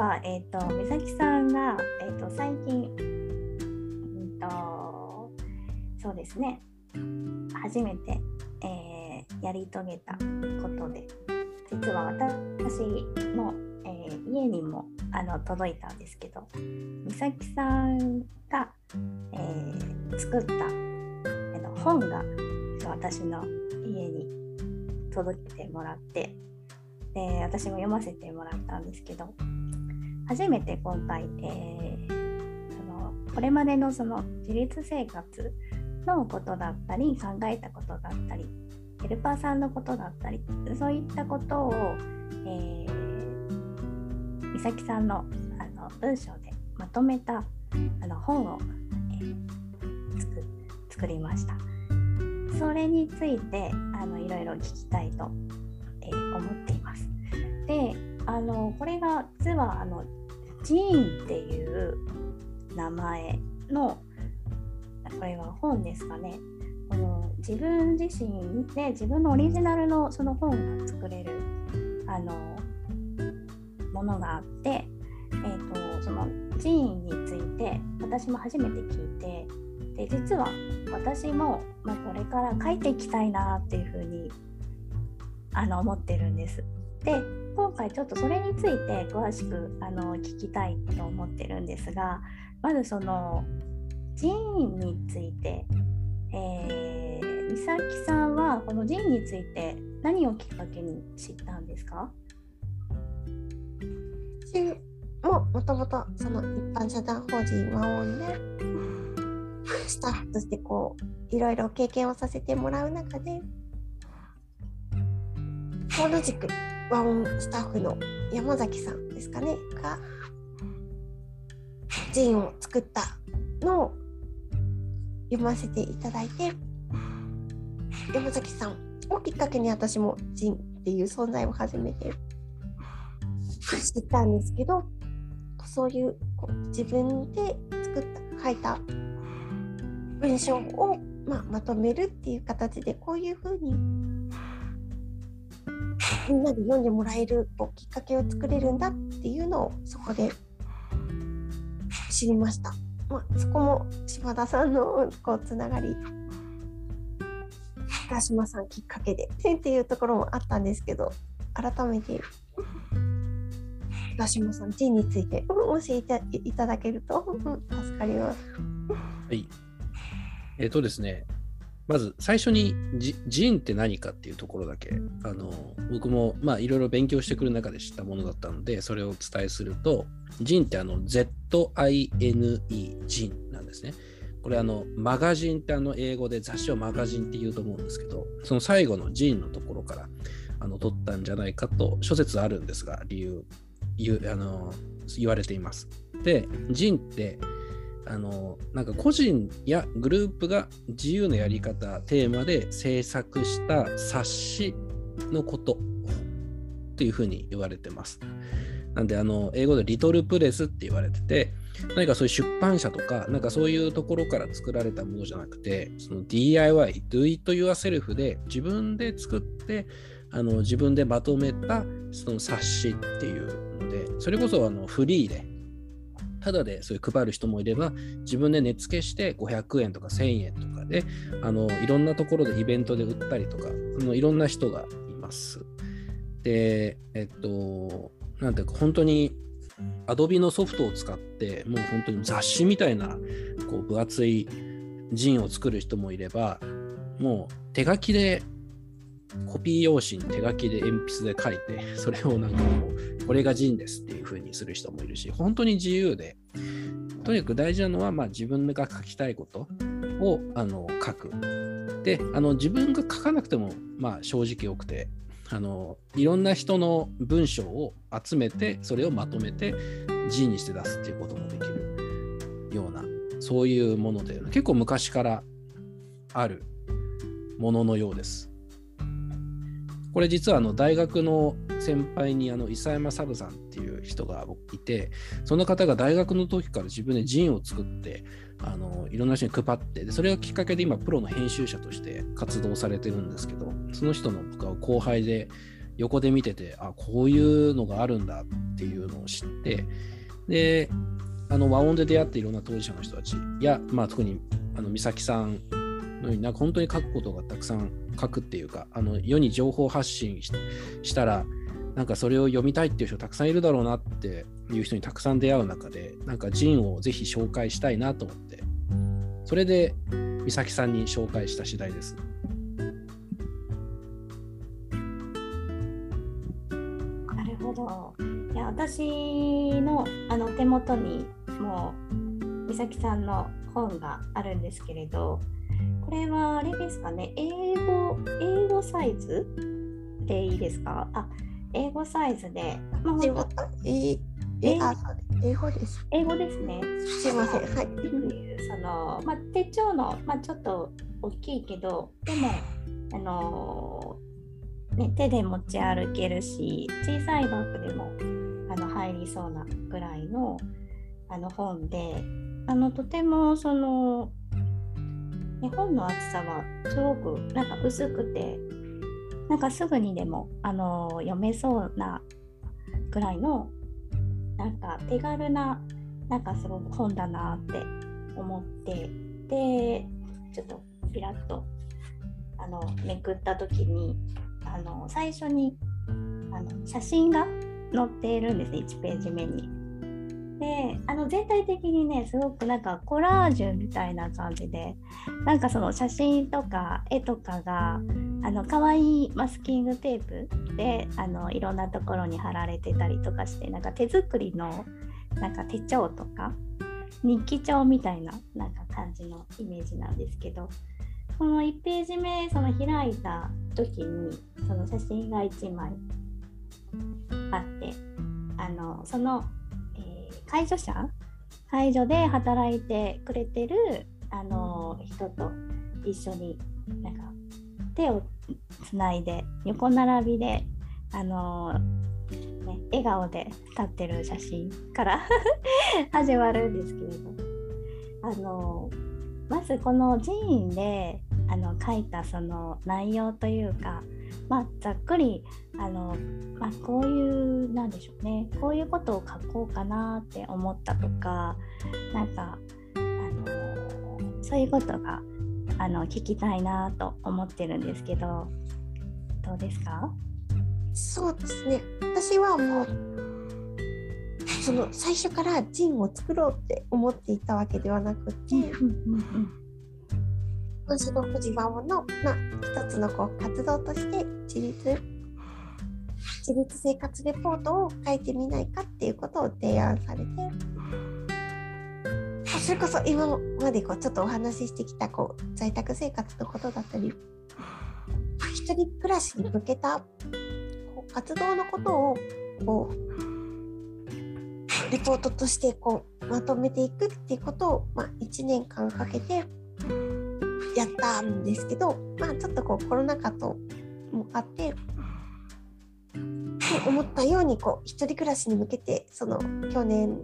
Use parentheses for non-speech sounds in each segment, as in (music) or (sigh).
は、えーと、美咲さんが、えーと、最近、うんと、そうですね。初めて、えー、やり遂げたことで実は私の、えー、家にもあの届いたんですけど美咲さんが、えー、作った、えの本が私の家に届けてもらってで私も読ませてもらったんですけど初めて今回、えー、そのこれまでのその自立生活のことだったり考えたことだったりヘルパーさんのことだったりそういったことを、えー、美咲さんのあの文章でまとめたあの本を、えー、作作りました。それについてあのいろいろ聞きたいと、えー、思っています。であのこれが実はあのジーンっていう名前のこれは本ですかねこの自分自身で自分のオリジナルのその本が作れるあのものがあって、えーと、その寺院について私も初めて聞いてで実は私も、まあ、これから書いていきたいなっていうふうにあの思ってるんです。で今回ちょっとそれについて詳しくあの聞きたいと思ってるんですがまずその寺院についてえー、美咲さんはこのジンについて何をきっかけに知ったんですか？ももともとその一般社団法人和音でスタッフとしてこういろいろ経験をさせてもらう中で同じく和音スタッフの山崎さんですかねがジンを作ったのを読ませていただいて山崎さんをきっかけに私もジンっていう存在を初めて知ったんですけどそういうこう自分で作った書いた文章を、まあ、まとめるっていう形でこういうふうにみんなで読んでもらえるきっかけを作れるんだっていうのをそこで知りました。まあ、そこも島田さんのこうつながり高島さんきっかけでっていうところもあったんですけど改めて高島さんジンについて教えていただけると助かります。はい。えっ、とですね、まず最初にジンって何かっていうところだけあの僕もまあいろいろ勉強してくる中で知ったものだったのでそれをお伝えするとジンってあの ZINE ジンなんですね。これあのマガジンってあの英語で雑誌をマガジンって言うと思うんですけどその最後のジンのところからあの取ったんじゃないかと諸説あるんですが理由言あの言われています。でジンってあのなんか個人やグループが自由なやり方テーマで制作した冊子のことっていうふうに言われてます。なんであの英語でリトルプレスって言われてて何かそういう出版社とかなんかそういうところから作られたものじゃなくてその DIY Do It Yourself で自分で作ってあの自分でまとめたその冊子っていうのでそれこそあのフリーでただでそういう配る人もいれば、自分で値付けして500円とか1000円とかで、あのいろんなところでイベントで売ったりとか、あのいろんな人がいます。で、えっと、なんていうか、本当に Adobe のソフトを使って、もう本当に雑誌みたいなこう分厚いジンを作る人もいれば、もう手書きでコピー用紙に手書きで鉛筆で書いて、それをなんかもう、これがジンですっていう風にする人もいるし、本当に自由で、とにかく大事なのは、まあ、自分が書きたいことをあの書く。であの、自分が書かなくても、まあ、正直よくて、あのいろんな人の文章を集めて、それをまとめて、ジンにして出すっていうこともできるような、そういうもので、結構昔からあるもののようです。これ実はあの大学の先輩にあの伊佐山サブさんっていう人がいてその方が大学の時から自分でジンを作ってあのいろんな人に配ってでそれがきっかけで今プロの編集者として活動されてるんですけどその人の僕は後輩で横で見ててあこういうのがあるんだっていうのを知ってであの和音で出会っていろんな当事者の人たちや、まあ、特にあの美咲さんのようになんか本当に書くことがたくさん書くっていうかあの世に情報発信したらなんかそれを読みたいっていう人たくさんいるだろうなっていう人にたくさん出会う中でなんかジンをぜひ紹介したいなと思ってそれで美咲さんに紹介した次第です。なるほど。いや私のあの手元にもう美咲さんの本があるんですけれどこれはあれですかね英語英語サイズでいいですか？あ英語サイズで、まあ、本当ええあ英語です。英語ですね。すいません。はい。そのまあ手帳のまあちょっと大きいけどでもあのね手で持ち歩けるし小さいバッグでもあの入りそうなぐらいのあの本であのとてもその、ね、本の厚さはすごくなんか薄くてなんかすぐにでもあの読めそうなぐらいのなんか手軽ななんかすごく本だなって思ってでちょっとピラッとあのめくった時にあの最初にあの写真が載っているんですね1ページ目に。であの全体的にねすごくなんかコラージュみたいな感じでなんかその写真とか絵とかがあの可愛いマスキングテープであのいろんなところに貼られてたりとかしてなんか手作りのなんか手帳とか日記帳みたいななんか感じのイメージなんですけどこの1ページ目その開いた時にその写真が1枚あってあのその介助者介助で働いてくれてるあの人と一緒になんか手をつないで横並びであの、ね、笑顔で立ってる写真から (laughs) 始まるんですけれどあのまずこの寺院であの書いたその内容というかまあ、ざっくりあの、まあ、こういうなんでしょうね。こういうことを書こうかなって思ったとかなんかあのそういうことがあの聞きたいなと思ってるんですけどどうですか？そうですね。私はもうその最初からジンを作ろうって思っていたわけではなくて、私の藤和音の、まあ、一つのこう活動として自立自立生活レポートを書いてみないかっていうことを提案されてそれこそ今までこうちょっとお話ししてきたこう在宅生活のことだったり一人暮らしに向けたこう活動のことをこうレポートとしてこうまとめていくっていうことを、まあ、1年間かけてやったんですけど、まあ、ちょっとこうコロナ禍ともあって思ったようにこう一人暮らしに向けてその去年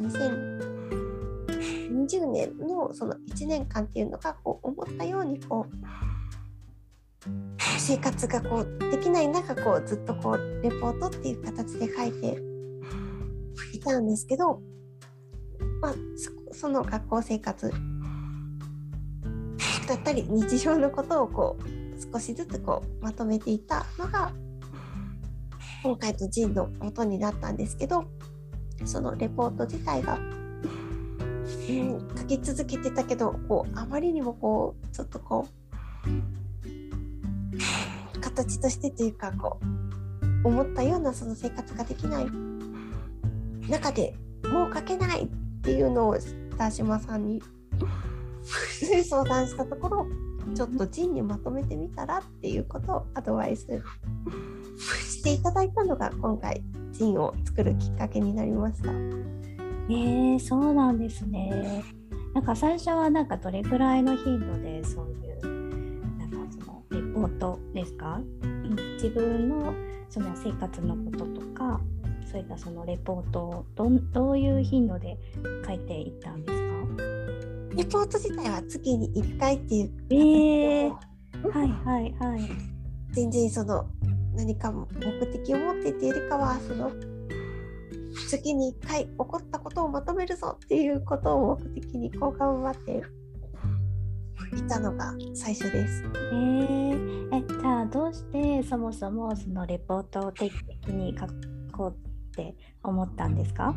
2020年のその1年間っていうのがこう思ったようにこう生活がこうできない中こうずっとこうレポートっていう形で書いていたんですけど、まあ、その学校生活だったり日常のことをこう少しずつこうまとめていたのが今回のジンの元になったんですけどそのレポート自体が、うん、書き続けてたけどこうあまりにもこうちょっとこう形としてというかこう思ったようなその生活ができない。中でもう書けないっていうのを田島さんに相談したところちょっとジンにまとめてみたらっていうことをアドバイスしていただいたのが今回ジンを作るきっかけになりました。えー、そうなんですね。なんか最初はなんかどれぐらいの頻度でそういうなんかそのレポートですか、自分のその生活のこととかそういったそのレポートをどどういう頻度で書いていったんですか？レポート自体は月に1回っていうえー、はいはいはい全然その何か目的を持ってっていうよりかはその月に1回起こったことをまとめるぞっていうことを目的にこう頑張っていたのが最初です。えー、えじゃあどうしてそもそもそのレポートを定期的に書こうって思ったんですか？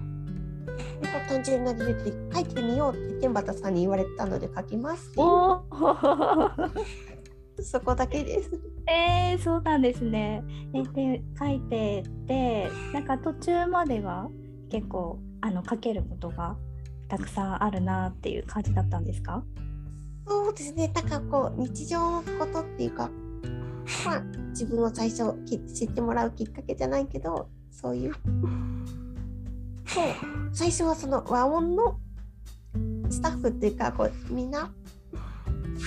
単純な理由で書いてみようって天畠さんに言われたので書きます。っていうおそこだけです。えー、そうなんですね。えで書いてってなんか途中までは結構あの書けることがたくさんあるなっていう感じだったんですか？そうですね、なんかこう日常のことっていうか、まあ自分を最初き知ってもらうきっかけじゃないけど、そういう最初はその和音のスタッフっていうかこうみんな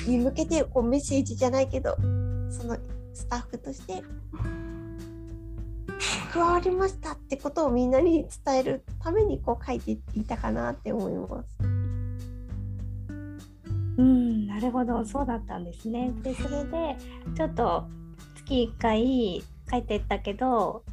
に向けてこうメッセージじゃないけどそのスタッフとして加わりましたってことをみんなに伝えるためにこう書いていたかなって思います。うんなるほどそうだったんですね。でそれでちょっと月1回書いてったけど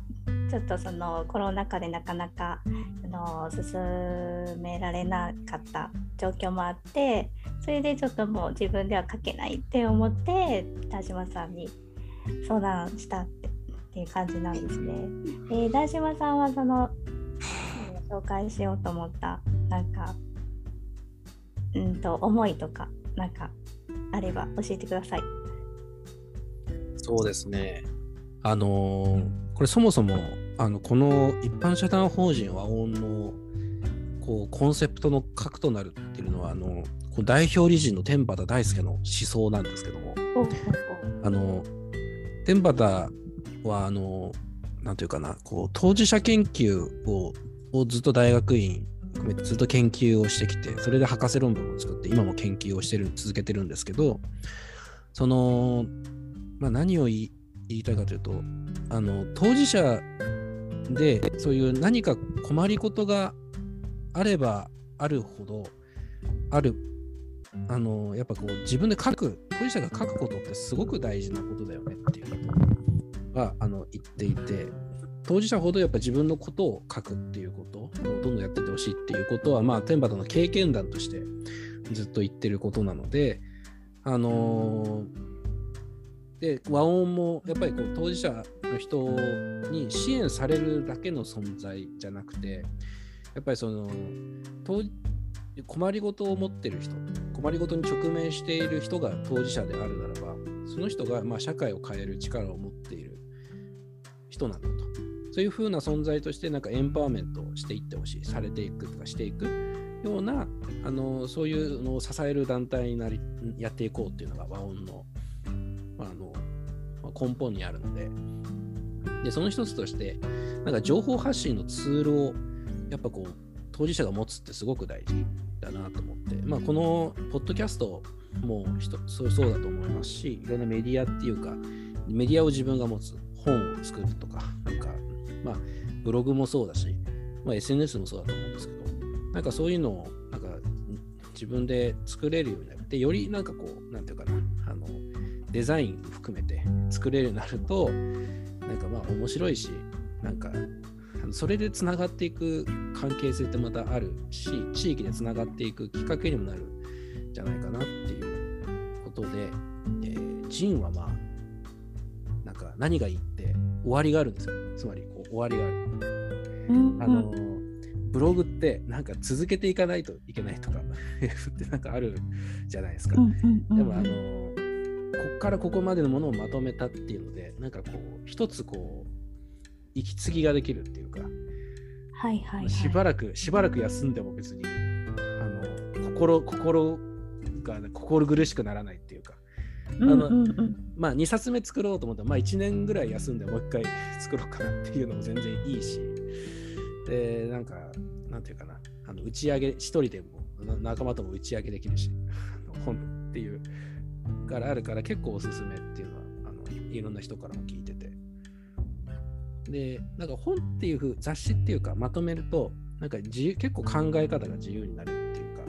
ちょっとそのコロナ禍でなかなかあの進められなかった状況もあってそれでちょっともう自分では書けないって思って田島さんに相談したってっていう感じなんですね。で田島さんはそのうん紹介しようと思ったなんかうんと思いとかなんかあれば教えてください。そうですね。あのーこれそもそもあのこの一般社団法人和音のこうコンセプトの核となるっていうのはあのこう代表理事の天畠大輔の思想なんですけどもあの天畠はあのなんていうかなこう当事者研究ををずっと大学院含めてずっと研究をしてきてそれで博士論文を作って今も研究をしてる続けてるんですけどその、まあ、何を言い言いたいかというとあの当事者でそういう何か困りごとがあればあるほどあるあのやっぱこう自分で書く当事者が書くことってすごく大事なことだよねっていうことはあの言っていて当事者ほどやっぱ自分のことを書くっていうことをどんどんやっててほしいっていうことはまあ天畠の経験談としてずっと言ってることなのであのーで和音もやっぱりこう当事者の人に支援されるだけの存在じゃなくてやっぱりその困りごとを持ってる人困りごとに直面している人が当事者であるならばその人がまあ社会を変える力を持っている人なんだと。そういうふうな存在としてなんかエンパワーメントをしていってほしいされていくとかしていくようなあのそういうのを支える団体になりやっていこうっていうのが和音のあの根本にあるので。でその一つとしてなんか情報発信のツールをやっぱこう当事者が持つってすごく大事だなと思って、まあ、このポッドキャストもそうそうだと思いますしいろんなメディアっていうかメディアを自分が持つ本を作るとかなんかまあブログもそうだし、まあ、SNS もそうだと思うんですけどなんかそういうのをなんか自分で作れるようになってよりなんかこうなんていうかなあのデザイン含めて作れるようになるとなんかまあ面白いしなんかそれでつながっていく関係性ってまたあるし地域でつながっていくきっかけにもなるんじゃないかなっていうことで、えー、ジンはまあなんか何がいいって終わりがあるんですよつまりこう終わりがある。うんあのブログってなんか続けていかないといけないとか (laughs) ってなんかあるじゃないですか。でもあのこっからここまでのものをまとめたっていうのでなんかこう一つこう息継ぎができるっていうか、はいはいはい。しばらくしばらく休んでも別にあの心心が心苦しくならないっていうかうんあのうんうんまあ2冊目作ろうと思ったらまあ1年ぐらい休んでもう一回作ろうかなっていうのも全然いいしでなんかなんていうかなあの打ち上げ一人でもな仲間とも打ち上げできるし本っていうからあるから結構おすすめっていうのはあのいろんな人からも聞いてて。でなんか本っていうふ雑誌っていうかまとめるとなんか自由結構考え方が自由になるっていうか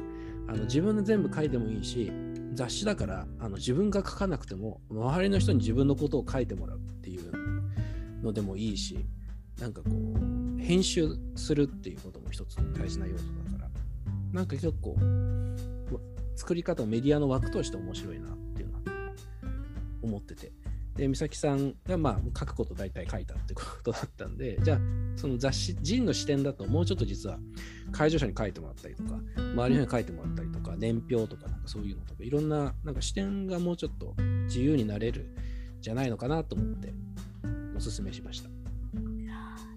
あの自分で全部書いてもいいし雑誌だからあの自分が書かなくても周りの人に自分のことを書いてもらうっていうのでもいいしなんかこう編集するっていうことも一つ大事な要素だからなんか結構作り方メディアの枠として面白いなっ思っててで美咲さんがまあ書くこと大体書いたってことだったんでじゃあその雑誌ジンの視点だともうちょっと実は介助者に書いてもらったりとか周りの人に書いてもらったりとか年表とかなんかそういうのとかいろんななんか視点がもうちょっと自由になれるじゃないのかなと思っておすすめしました。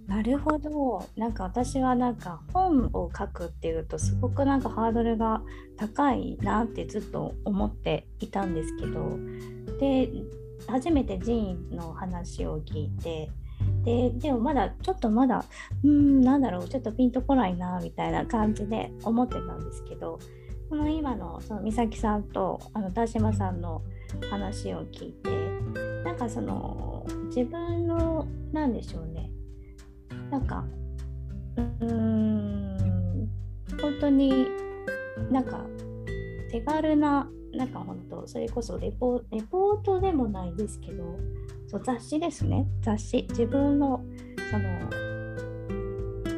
なるほどなんか私はなんか本を書くっていうとすごくなんかハードルが高いなってずっと思っていたんですけどで初めて寺院の話を聞いてででもまだちょっとまだうんなんだろうちょっとピンとこないなみたいな感じで思ってたんですけどこの今のその美咲さんとあの田島さんの話を聞いてなんかその自分の何でしょうね。なんかうーん本当になんか手軽ななんか本当それこそレポレポートでもないですけどそう雑誌ですね。雑誌。自分のその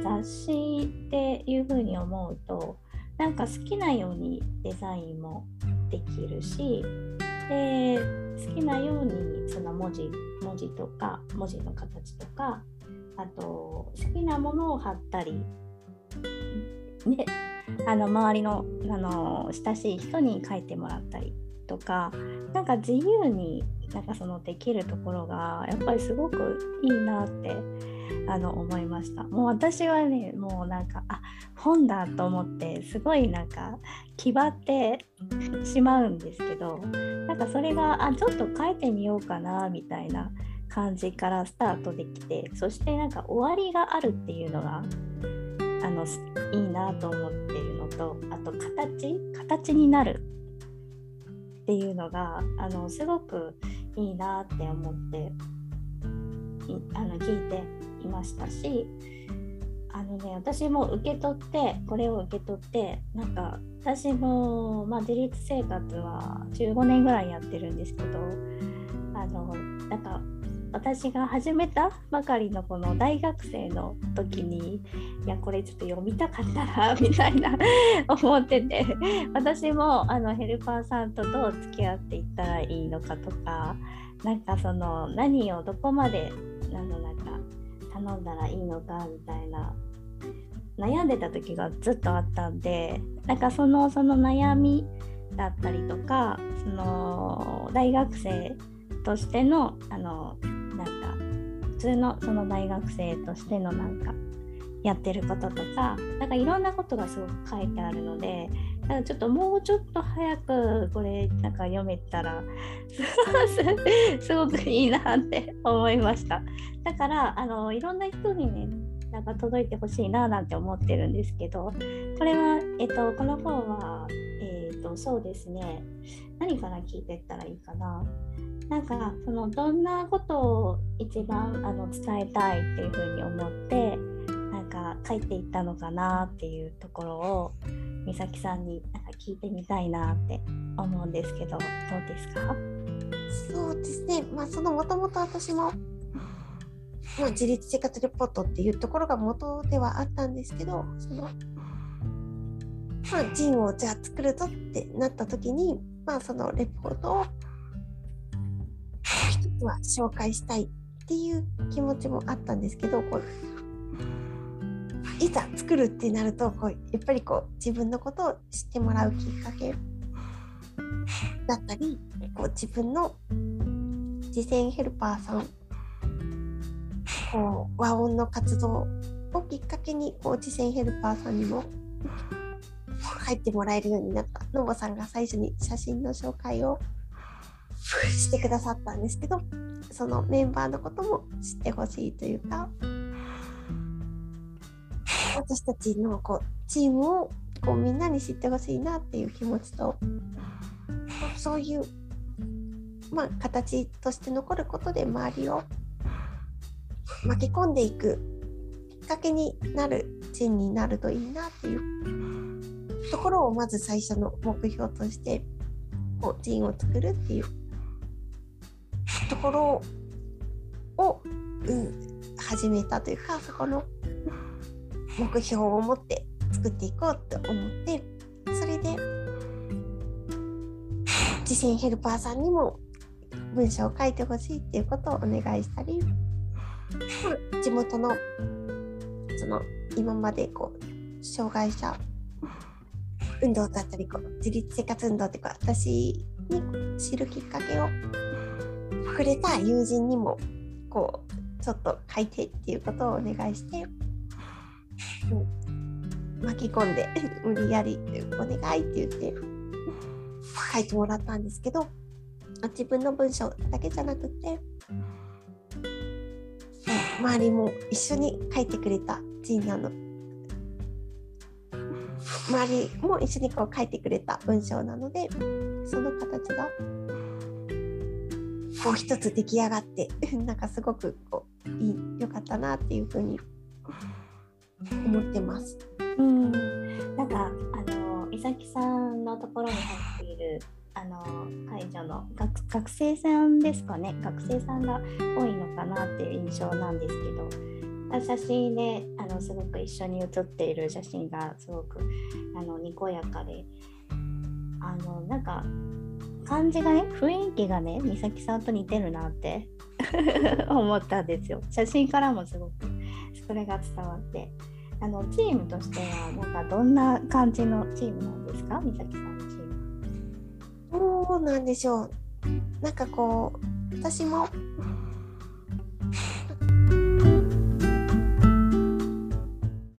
雑誌っていうふうに思うとなんか好きなようにデザインもできるしで好きなようにその文字文字とか文字の形とかあと好きなものを貼ったりねあの周りのあの親しい人に書いてもらったりとかなんか自由になんかそのできるところがやっぱりすごくいいなってあの思いました。もう私はねもうなんかあ本だと思ってすごいなんか気張ってしまうんですけどなんかそれがあちょっと書いてみようかなみたいな感じからスタートできてそしてなんか終わりがあるっていうのがあのいいなと思っているのとあと形形になるっていうのがあのすごくいいなって思ってあの聞いていましたしあのね私も受け取ってこれを受け取ってなんか私も、まあ、自立生活は15年ぐらいやってるんですけどあのなんか私が始めたばかりのこの大学生の時にいやこれちょっと読みたかったなみたいな (laughs) 思ってて私もあのヘルパーさんとどう付き合っていったらいいのかとかなんかその何をどこまであのなんか頼んだらいいのかみたいな悩んでた時がずっとあったんでなんかそのその悩みだったりとかその大学生としてのあの通のその大学生としてのなんかやってることとかなんかいろんなことがすごく書いてあるのでだかちょっともうちょっと早くこれなんか読めたら (laughs) すごくいいなって思いました。だからあのいろんな人にねなんか届いてほしいななんて思ってるんですけどこれは、えっと、この本は、えっと、そうですね。何から聞いてったらいいかな。なんかそのどんなことを一番あの伝えたいっていうふうに思ってなんか書いていったのかなっていうところを美咲さんになんか聞いてみたいなって思うんですけどどうですか？そうですね。まあそのもともと私もまあ、自立生活レポートっていうところが元ではあったんですけどその、まあ、ジンをじゃあ作るぞってなった時に、まあ、そのレポートをは紹介したいっていう気持ちもあったんですけどこういざ作るってなるとこうやっぱりこう自分のことを知ってもらうきっかけだったりこう自分の次戦ヘルパーさんこう和音の活動をきっかけにこう次戦ヘルパーさんにも入ってもらえるようになった。のぼさんが最初に写真の紹介をしてくださったんですけどそのメンバーのことも知ってほしいというか私たちのこうチームをこうみんなに知ってほしいなっていう気持ちとそういう、まあ、形として残ることで周りを巻き込んでいくきっかけになるチームになるといいなっていうところをまず最初の目標としてこうチームを作るっていうところを、うん、始めたというかそこの目標を持って作っていこうと思ってそれで自践ヘルパーさんにも文章を書いてほしいっていうことをお願いしたり地元のその今までこう障害者運動だったりこう自立生活運動っていうか私に知るきっかけをくれた友人にもこうちょっと書いてっていうことをお願いして、うん、巻き込んで無理やりお願いって言って書いてもらったんですけど自分の文章だけじゃなくて周りも一緒に書いてくれたジーナの周りも一緒にこう書いてくれた文章なのでその形がこう一つ出来上がって (laughs) なんかすごくこういい良かったなっていうふうに思ってます。うん、なんかあの伊崎さんのところに入っているあの解除の学学生さんですかね学生さんが多いのかなっていう印象なんですけど写真であのすごく一緒に写っている写真がすごくあのにこやかであのなんか感じがね雰囲気がね美咲さんと似てるなって (laughs) 思ったんですよ。写真からもすごく。それが伝わって。あのチームとしてはなんかどんな感じのチームなんですか？美咲さんのチーム。どうなんでしょう。なんかこう私も